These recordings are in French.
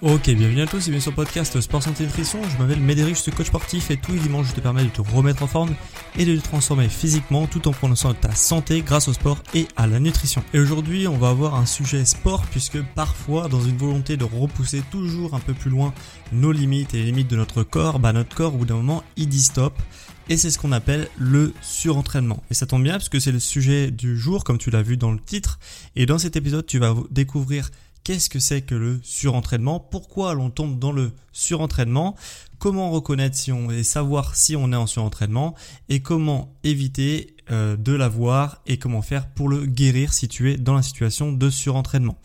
Ok, bienvenue à tous et bienvenue sur le podcast Sport Santé Nutrition. Je m'appelle Médéric, je suis coach sportif et tous les dimanches je te permets de te remettre en forme et de te transformer physiquement tout en prenant soin de ta santé grâce au sport et à la nutrition. Et aujourd'hui on va avoir un sujet sport puisque parfois dans une volonté de repousser toujours un peu plus loin nos limites et les limites de notre corps, bah notre corps au bout d'un moment il dit stop et c'est ce qu'on appelle le surentraînement. Et ça tombe bien parce que c'est le sujet du jour comme tu l'as vu dans le titre et dans cet épisode tu vas découvrir Qu'est-ce que c'est que le surentraînement? Pourquoi l'on tombe dans le surentraînement? Comment reconnaître si on et savoir si on est en surentraînement? Et comment éviter euh, de l'avoir? Et comment faire pour le guérir si tu es dans la situation de surentraînement?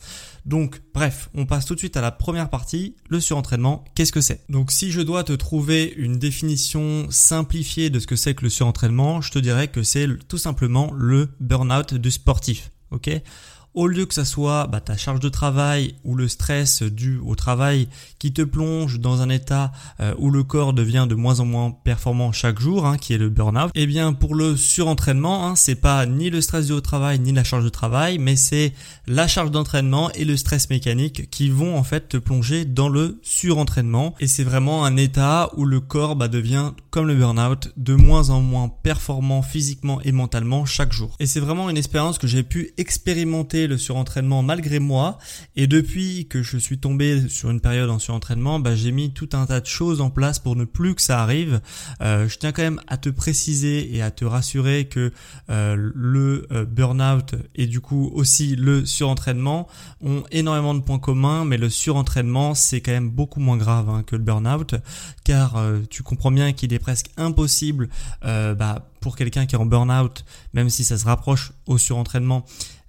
Donc bref, on passe tout de suite à la première partie, le surentraînement, qu'est-ce que c'est? Donc si je dois te trouver une définition simplifiée de ce que c'est que le surentraînement, je te dirais que c'est tout simplement le burn-out du sportif. OK? Au lieu que ça soit bah, ta charge de travail ou le stress dû au travail qui te plonge dans un état euh, où le corps devient de moins en moins performant chaque jour, hein, qui est le burn-out, eh bien pour le surentraînement, hein, c'est pas ni le stress dû au travail ni la charge de travail, mais c'est la charge d'entraînement et le stress mécanique qui vont en fait te plonger dans le surentraînement. Et c'est vraiment un état où le corps bah, devient comme le burn-out, de moins en moins performant physiquement et mentalement chaque jour. Et c'est vraiment une expérience que j'ai pu expérimenter le surentraînement malgré moi. Et depuis que je suis tombé sur une période en surentraînement, bah, j'ai mis tout un tas de choses en place pour ne plus que ça arrive. Euh, je tiens quand même à te préciser et à te rassurer que euh, le euh, burn-out et du coup aussi le surentraînement ont énormément de points communs, mais le surentraînement c'est quand même beaucoup moins grave hein, que le burn-out, car tu comprends bien qu'il est presque impossible bah, pour quelqu'un qui est en burn-out, même si ça se rapproche au surentraînement,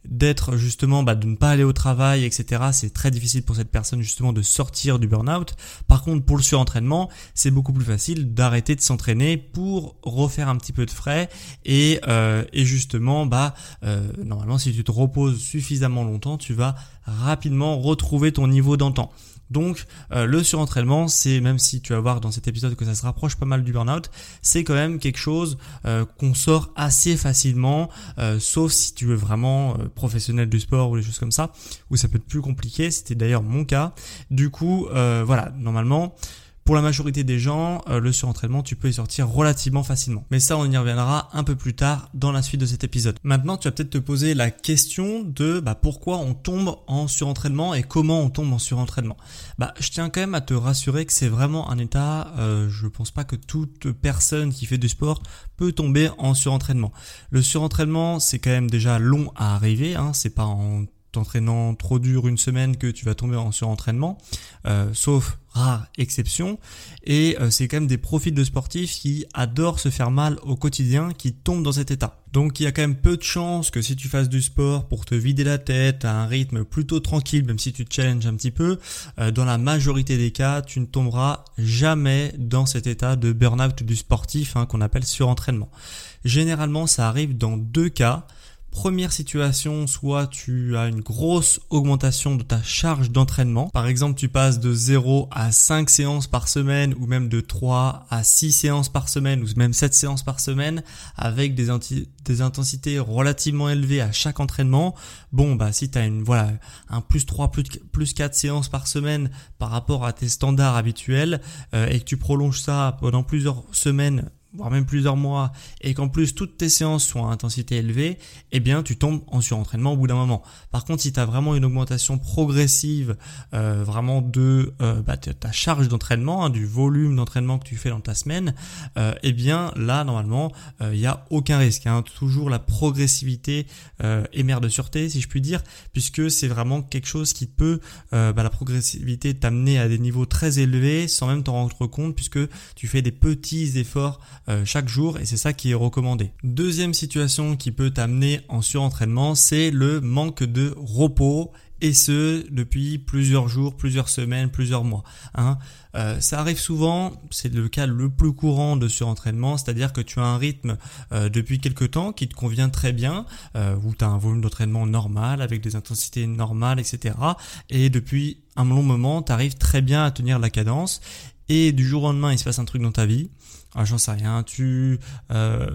d'être justement bah, de ne pas aller au travail etc c'est très difficile pour cette personne justement de sortir du burn-out. Par contre pour le surentraînement c'est beaucoup plus facile d'arrêter de s'entraîner pour refaire un petit peu de frais et, euh, et justement bah euh, normalement si tu te reposes suffisamment longtemps tu vas rapidement retrouver ton niveau d'antan donc euh, le surentraînement, c'est même si tu vas voir dans cet épisode que ça se rapproche pas mal du burn-out, c'est quand même quelque chose euh, qu'on sort assez facilement, euh, sauf si tu veux vraiment professionnel du sport ou des choses comme ça, où ça peut être plus compliqué. C'était d'ailleurs mon cas. Du coup, voilà, normalement. Pour la majorité des gens, euh, le surentraînement, tu peux y sortir relativement facilement. Mais ça, on y reviendra un peu plus tard dans la suite de cet épisode. Maintenant, tu vas peut-être te poser la question de bah, pourquoi on tombe en surentraînement et comment on tombe en surentraînement. Bah, je tiens quand même à te rassurer que c'est vraiment un état. Euh, je pense pas que toute personne qui fait du sport peut tomber en surentraînement. Le surentraînement, c'est quand même déjà long à arriver. Hein, c'est pas en t'entraînant trop dur une semaine que tu vas tomber en surentraînement, euh, sauf rare exception. Et euh, c'est quand même des profils de sportifs qui adorent se faire mal au quotidien, qui tombent dans cet état. Donc il y a quand même peu de chances que si tu fasses du sport pour te vider la tête à un rythme plutôt tranquille, même si tu te challenges un petit peu, euh, dans la majorité des cas, tu ne tomberas jamais dans cet état de burn-out du sportif hein, qu'on appelle surentraînement. Généralement, ça arrive dans deux cas. Première situation, soit tu as une grosse augmentation de ta charge d'entraînement. Par exemple, tu passes de 0 à 5 séances par semaine ou même de 3 à 6 séances par semaine ou même 7 séances par semaine avec des, intensités relativement élevées à chaque entraînement. Bon, bah si tu as une voilà, un plus 3 plus, plus 4 séances par semaine par rapport à tes standards habituels euh, et que tu prolonges ça pendant plusieurs semaines voire même plusieurs mois, et qu'en plus toutes tes séances sont à intensité élevée, eh bien tu tombes en surentraînement au bout d'un moment. Par contre, si tu as vraiment une augmentation progressive, euh, vraiment de euh, bah, ta charge d'entraînement, hein, du volume d'entraînement que tu fais dans ta semaine, euh, eh bien là normalement il euh, n'y a aucun risque. Hein. toujours la progressivité euh, mère de sûreté, si je puis dire, puisque c'est vraiment quelque chose qui peut, bah, la progressivité t'amener à des niveaux très élevés sans même t'en rendre compte, puisque tu fais des petits efforts euh, chaque jour et c'est ça qui est recommandé. Deuxième situation qui peut t'amener en surentraînement, c'est le manque de repos et ce depuis plusieurs jours, plusieurs semaines, plusieurs mois. Hein. Euh, ça arrive souvent, c'est le cas le plus courant de surentraînement, c'est-à-dire que tu as un rythme euh, depuis quelque temps qui te convient très bien, euh, où tu as un volume d'entraînement normal, avec des intensités normales, etc. Et depuis un long moment, tu arrives très bien à tenir la cadence, et du jour au lendemain, il se passe un truc dans ta vie ah, j'en sais rien, tu euh,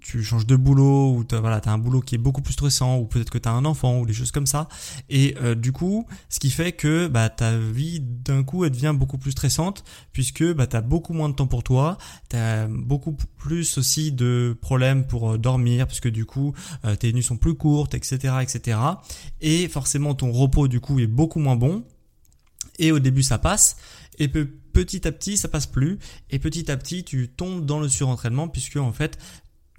tu changes de boulot ou t'as voilà, as un boulot qui est beaucoup plus stressant ou peut-être que tu as un enfant ou des choses comme ça et euh, du coup, ce qui fait que bah ta vie d'un coup elle devient beaucoup plus stressante puisque bah tu as beaucoup moins de temps pour toi, tu as beaucoup plus aussi de problèmes pour euh, dormir puisque du coup tes nuits sont plus courtes, etc., etc. Et forcément ton repos du coup est beaucoup moins bon et au début ça passe et petit à petit ça passe plus et petit à petit tu tombes dans le surentraînement puisque en fait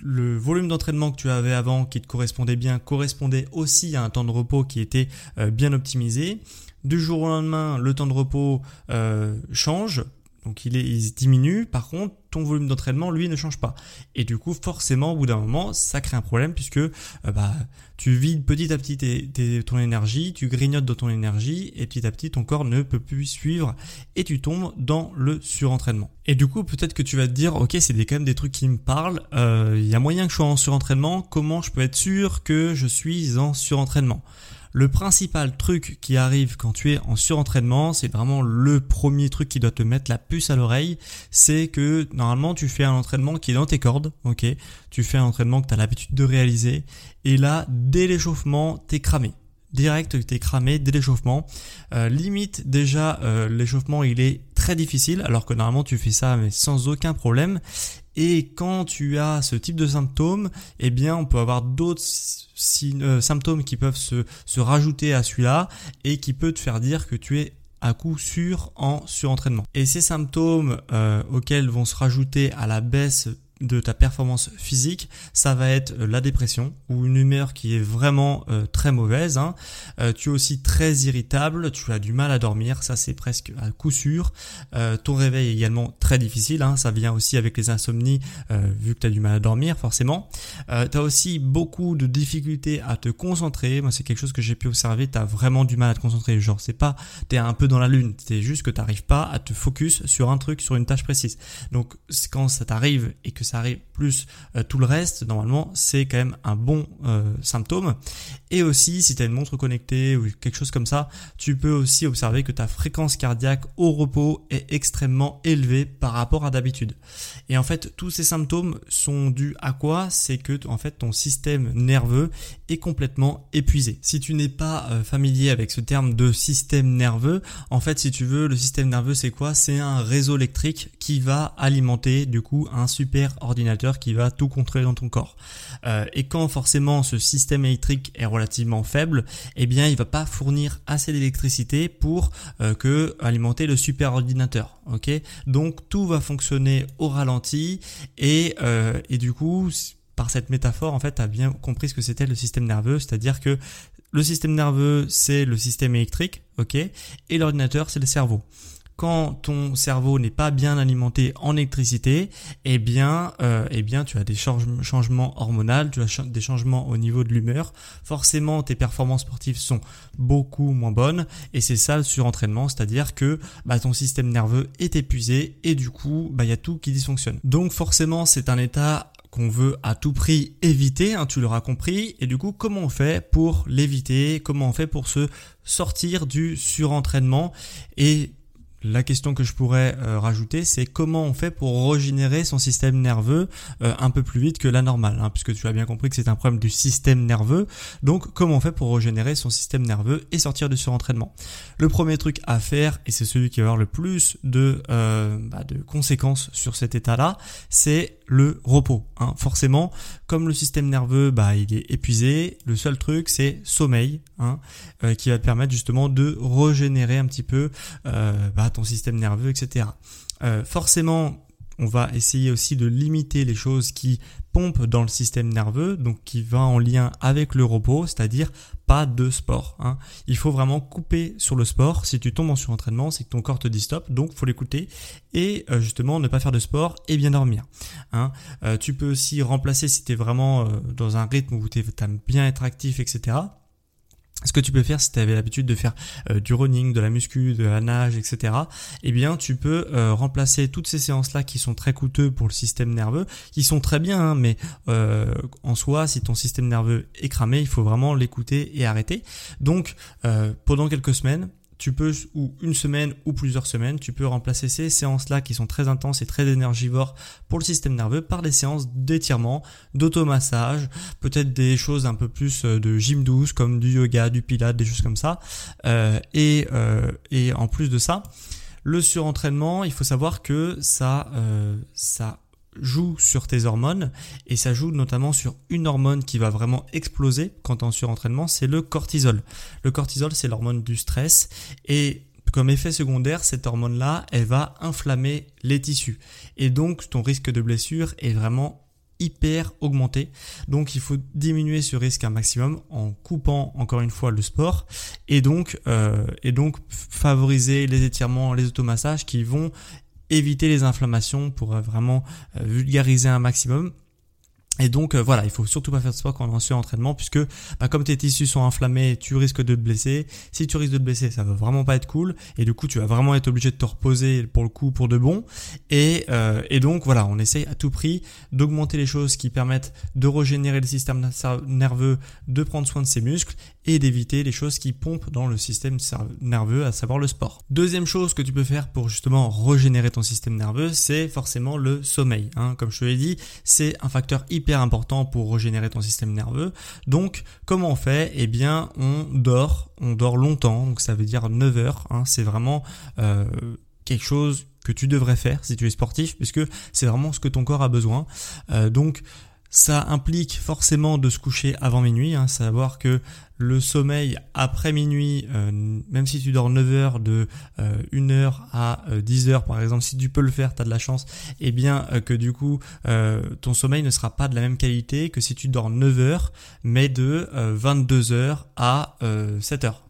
le volume d'entraînement que tu avais avant qui te correspondait bien correspondait aussi à un temps de repos qui était euh, bien optimisé. Du jour au lendemain, le temps de repos euh, change, donc il, est, il diminue. Par contre, ton volume d'entraînement, lui, ne change pas. Et du coup, forcément, au bout d'un moment, ça crée un problème puisque euh, bah, tu vides petit à petit ton énergie, tu grignotes dans ton énergie et petit à petit, ton corps ne peut plus suivre et tu tombes dans le surentraînement. Et du coup, peut-être que tu vas te dire, ok, c'est quand même des trucs qui me parlent. Euh, il y a moyen que je sois en surentraînement. Comment je peux être sûr que je suis en surentraînement? Le principal truc qui arrive quand tu es en surentraînement, c'est vraiment le premier truc qui doit te mettre la puce à l'oreille, c'est que normalement tu fais un entraînement qui est dans tes cordes, ok? Tu fais un entraînement que tu as l'habitude de réaliser, et là, dès l'échauffement, t'es cramé direct, t'es cramé dès l'échauffement. Euh, limite déjà euh, l'échauffement il est très difficile alors que normalement tu fais ça mais sans aucun problème. Et quand tu as ce type de symptômes, eh bien on peut avoir d'autres euh, symptômes qui peuvent se, se rajouter à celui-là et qui peut te faire dire que tu es à coup sûr en surentraînement. Et ces symptômes auxquels vont se rajouter à la baisse de ta performance physique, ça va être euh, la dépression ou une humeur qui est vraiment euh, très mauvaise. Hein. Euh, tu es aussi très irritable, tu as du mal à dormir, ça c'est presque à coup sûr. ton réveil est également très difficile, hein. ça vient aussi avec les insomnies vu que tu as du mal à dormir forcément. tu as aussi beaucoup de difficultés à te concentrer, moi c'est quelque chose que j'ai pu observer, tu as vraiment du mal à te concentrer, genre c'est pas tu es un peu dans la lune, c'est juste que tu n'arrives pas à te focus sur un truc, sur une tâche précise. Donc quand ça t'arrive et que arrive plus euh, tout le reste, normalement, c'est quand même un bon euh, symptôme. Et aussi, si tu as une montre connectée ou quelque chose comme ça, tu peux aussi observer que ta fréquence cardiaque au repos est extrêmement élevée par rapport à d'habitude. Et en fait, tous ces symptômes sont dus à quoi? C'est que en fait ton système nerveux est complètement épuisé. Si tu n'es pas euh, familier avec ce terme de système nerveux, en fait, si tu veux, le système nerveux c'est quoi? C'est un réseau électrique qui va alimenter du coup un super ordinateur qui va tout contrôler dans ton corps. Euh, et quand forcément ce système électrique est relativement faible, eh bien il va pas fournir assez d'électricité pour euh, que alimenter le super ordinateur. Ok, donc tout va fonctionner au ralenti et euh, et du coup par cette métaphore en fait as bien compris ce que c'était le système nerveux, c'est-à-dire que le système nerveux c'est le système électrique, ok, et l'ordinateur c'est le cerveau quand ton cerveau n'est pas bien alimenté en électricité, eh bien, euh, eh bien, tu as des changements hormonaux, tu as des changements au niveau de l'humeur. Forcément, tes performances sportives sont beaucoup moins bonnes, et c'est ça le surentraînement, c'est-à-dire que bah, ton système nerveux est épuisé et du coup, bah, il y a tout qui dysfonctionne. Donc, forcément, c'est un état qu'on veut à tout prix éviter, hein, tu l'auras compris. Et du coup, comment on fait pour l'éviter? Comment on fait pour se sortir du surentraînement? Et la question que je pourrais euh, rajouter, c'est comment on fait pour régénérer son système nerveux euh, un peu plus vite que la normale, hein, puisque tu as bien compris que c'est un problème du système nerveux. Donc, comment on fait pour régénérer son système nerveux et sortir du surentraînement Le premier truc à faire, et c'est celui qui va avoir le plus de, euh, bah, conséquences sur cet état-là, c'est le repos. Hein. Forcément, comme le système nerveux, bah, il est épuisé, le seul truc, c'est sommeil, hein, qui va permettre justement de régénérer un petit peu bah, ton système nerveux, etc. Euh, forcément, on va essayer aussi de limiter les choses qui pompent dans le système nerveux, donc qui va en lien avec le repos, c'est-à-dire pas de sport. Hein. Il faut vraiment couper sur le sport. Si tu tombes en surentraînement, c'est que ton corps te dit stop, donc faut l'écouter et euh, justement ne pas faire de sport et bien dormir. Hein. Euh, tu peux aussi remplacer si tu es vraiment dans un rythme où tu aimes bien être actif, etc ce que tu peux faire si tu avais l'habitude de faire euh, du running, de la muscu, de la nage, etc. Eh bien, tu peux euh, remplacer toutes ces séances-là qui sont très coûteux pour le système nerveux, qui sont très bien, hein, mais euh, en soi, si ton système nerveux est cramé, il faut vraiment l'écouter et arrêter. Donc, pendant quelques semaines, tu peux, ou une semaine ou plusieurs semaines, tu peux remplacer ces séances-là qui sont très intenses et très énergivores pour le système nerveux par des séances d'étirement, d'automassage, peut-être des choses un peu plus euh, de gym douce comme du yoga, du pilates, des choses comme ça. Euh, et, euh, et en plus de ça, le surentraînement, il faut savoir que ça, ça joue sur tes hormones et ça joue notamment sur une hormone qui va vraiment exploser quand tu es en surentraînement, c'est le cortisol. Le cortisol, c'est l'hormone du stress et comme effet secondaire, cette hormone-là, elle va inflammer les tissus. Et donc, ton risque de blessure est vraiment hyper augmenté. Donc, il faut diminuer ce risque un maximum en coupant encore une fois le sport et donc, euh, et donc favoriser les étirements, les automassages qui vont éviter les inflammations pour euh, vraiment euh, vulgariser un maximum. Et donc euh, voilà, il faut surtout pas faire de sport quand on est en surentraînement puisque bah, comme tes tissus sont inflammés, tu risques de te blesser. Si tu risques de te blesser, ça va vraiment pas être cool et du coup tu vas vraiment être obligé de te reposer pour le coup pour de bon. Et, et donc voilà, on essaye à tout prix d'augmenter les choses qui permettent de régénérer le système nerveux, de prendre soin de ses muscles et d'éviter les choses qui pompent dans le système nerveux, à savoir le sport. Deuxième chose que tu peux faire pour justement régénérer ton système nerveux, c'est forcément le sommeil. Hein. Comme je te l'ai dit, c'est un facteur hyper important pour régénérer ton système nerveux. Donc, comment on fait? Eh bien, on dort, on dort longtemps, donc ça veut dire 9 heures. Hein. C'est vraiment euh, quelque chose que tu devrais faire si tu es sportif, puisque c'est vraiment ce que ton corps a besoin. Euh, donc, ça implique forcément de se coucher avant minuit, hein, savoir que le sommeil après minuit, euh, même si tu dors 9 heures de 1 euh, heure à 10 euh, heures par exemple, si tu peux le faire, tu as de la chance, et eh bien que du coup ton sommeil ne sera pas de la même qualité que si tu dors 9 heures mais de 22 heures à 7 heures.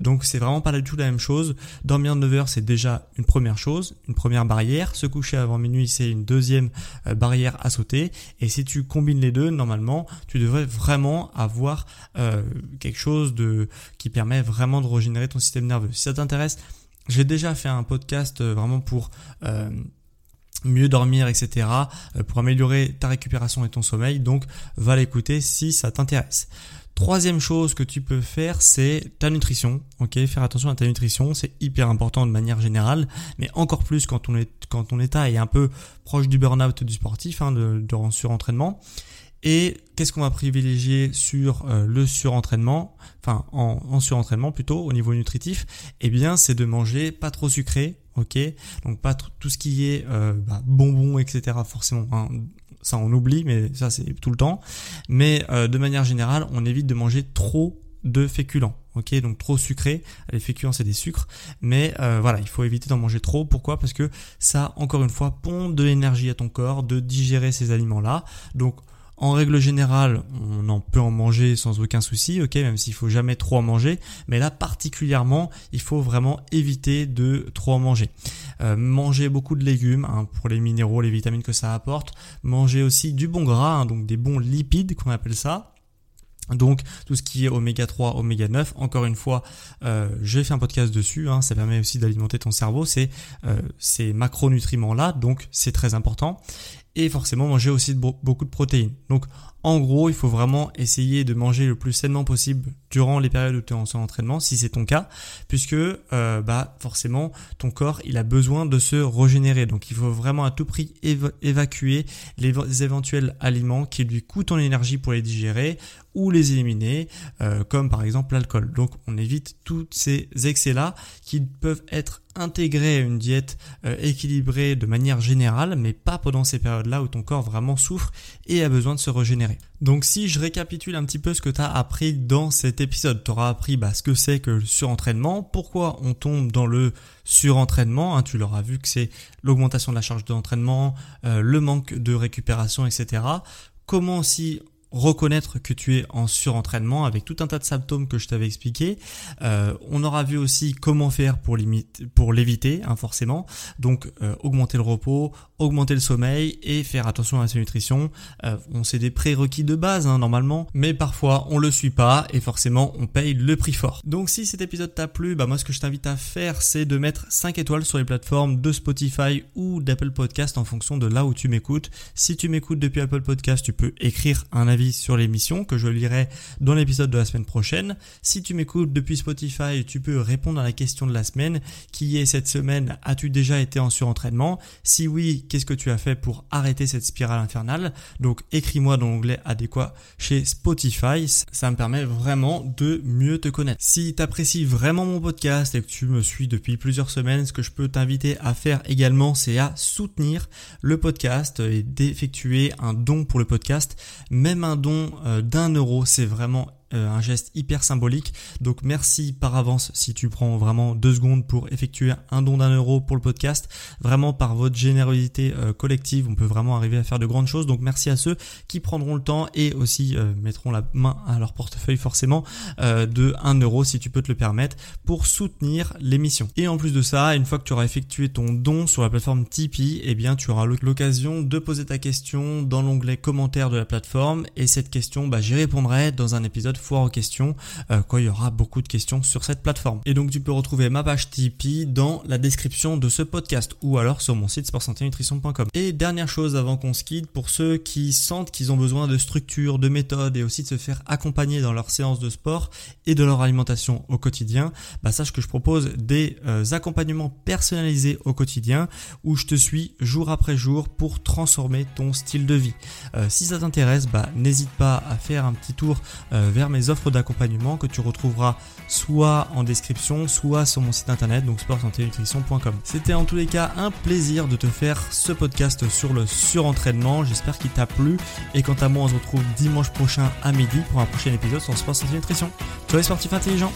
Donc c'est vraiment pas du tout la même chose. Dormir 9 heures, c'est déjà une première chose, une première barrière. Se coucher avant minuit, c'est une deuxième barrière à sauter. Et si tu combines les deux, normalement, tu devrais vraiment avoir quelque chose qui permet vraiment de régénérer ton système nerveux. Si ça t'intéresse, j'ai déjà fait un podcast euh, vraiment pour euh, mieux dormir, etc., euh, pour améliorer ta récupération et ton sommeil. Donc, va l'écouter si ça t'intéresse. Troisième chose que tu peux faire, c'est ta nutrition. Ok, faire attention à ta nutrition, c'est hyper important de manière générale, mais encore plus quand ton état est un peu proche du burn-out du sportif, hein, de, de surentraînement. Et qu'est-ce qu'on va privilégier sur euh, le surentraînement, enfin en, surentraînement plutôt au niveau nutritif? Eh bien, c'est de manger pas trop sucré, ok? Donc pas tout ce qui est euh, bah, bonbons, etc. Forcément, hein, ça on oublie, mais ça c'est tout le temps. Mais euh, de manière générale, on évite de manger trop de féculents. Ok, donc trop sucré. Les féculents c'est des sucres, mais voilà, il faut éviter d'en manger trop. Pourquoi? Parce que ça, encore une fois, pompe de l'énergie à ton corps de digérer ces aliments-là. Donc en règle générale, on en peut en manger sans aucun souci, ok, même s'il faut jamais trop en manger. Mais là, particulièrement, il faut vraiment éviter de trop en manger. Euh, manger beaucoup de légumes hein, pour les minéraux, les vitamines que ça apporte. Manger aussi du bon gras, hein, donc des bons lipides qu'on appelle ça. Donc tout ce qui est oméga 3, oméga 9, encore une fois, euh, j'ai fait un podcast dessus, hein, ça permet aussi d'alimenter ton cerveau, c'est euh, ces macronutriments là, donc c'est très important. Et forcément manger aussi beaucoup de protéines. Donc en gros, il faut vraiment essayer de manger le plus sainement possible durant les périodes où tu es en entraînement, si c'est ton cas, puisque euh, bah forcément ton corps il a besoin de se régénérer. Donc il faut vraiment à tout prix évacuer les éventuels aliments qui lui coûtent en énergie pour les digérer ou les éliminer, euh, comme par exemple l'alcool. Donc on évite tous ces excès-là qui peuvent être intégrés à une diète euh, équilibrée de manière générale, mais pas pendant ces périodes-là où ton corps vraiment souffre et a besoin de se régénérer. Donc si je récapitule un petit peu ce que tu as appris dans cet épisode, tu auras appris bah, ce que c'est que le surentraînement, pourquoi on tombe dans le surentraînement, hein, tu l'auras vu que c'est l'augmentation de la charge d'entraînement, euh, le manque de récupération, etc. Comment aussi reconnaître que tu es en surentraînement avec tout un tas de symptômes que je t'avais expliqué. Euh, on aura vu aussi comment faire pour l'éviter, hein, forcément. Donc euh, augmenter le repos, augmenter le sommeil et faire attention à sa nutrition. Euh, on sait des prérequis de base hein, normalement, mais parfois on le suit pas et forcément on paye le prix fort. Donc si cet épisode t'a plu, bah moi ce que je t'invite à faire c'est de mettre 5 étoiles sur les plateformes de Spotify ou d'Apple Podcast en fonction de là où tu m'écoutes. Si tu m'écoutes depuis Apple Podcast, tu peux écrire un avis sur l'émission que je lirai dans l'épisode de la semaine prochaine. Si tu m'écoutes depuis Spotify, tu peux répondre à la question de la semaine qui est cette semaine as-tu déjà été en surentraînement? Si oui, qu'est-ce que tu as fait pour arrêter cette spirale infernale? Donc écris-moi dans l'onglet adéquat chez Spotify, ça me permet vraiment de mieux te connaître. Si tu apprécies vraiment mon podcast et que tu me suis depuis plusieurs semaines, ce que je peux t'inviter à faire également, c'est à soutenir le podcast et d'effectuer un don pour le podcast, même un don euh, d'un euro, c'est vraiment un geste hyper symbolique. Donc merci par avance si tu prends vraiment deux secondes pour effectuer un don d'un euro pour le podcast. Vraiment par votre générosité euh, collective, on peut vraiment arriver à faire de grandes choses. Donc merci à ceux qui prendront le temps et aussi euh, mettront la main à leur portefeuille forcément de 1 euro si tu peux te le permettre pour soutenir l'émission. Et en plus de ça, une fois que tu auras effectué ton don sur la plateforme Tipeee, eh bien tu auras l'occasion de poser ta question dans l'onglet commentaires de la plateforme et cette question, bah, j'y répondrai dans un épisode foire aux questions euh, quand il y aura beaucoup de questions sur cette plateforme. Et donc tu peux retrouver ma page Tipeee dans la description de ce podcast ou alors sur mon site sportsanténutrition.com. Et dernière chose avant qu'on se quitte, pour ceux qui sentent qu'ils ont besoin de structure, de méthode et aussi de se faire accompagner dans leur séance de sport et de leur alimentation au quotidien, bah sache que je propose des euh, accompagnements personnalisés au quotidien où je te suis jour après jour pour transformer ton style de vie. Euh, si ça t'intéresse, bah n'hésite pas à faire un petit tour vers mes offres d'accompagnement que tu retrouveras soit en description, soit sur mon site internet, donc sportsanténutrition.com. C'était en tous les cas un plaisir de te faire ce podcast sur le surentraînement. J'espère qu'il t'a plu. Et quant à moi, on se retrouve dimanche prochain à midi pour un prochain épisode sur Sport Santé Nutrition. Tu les sportifs intelligents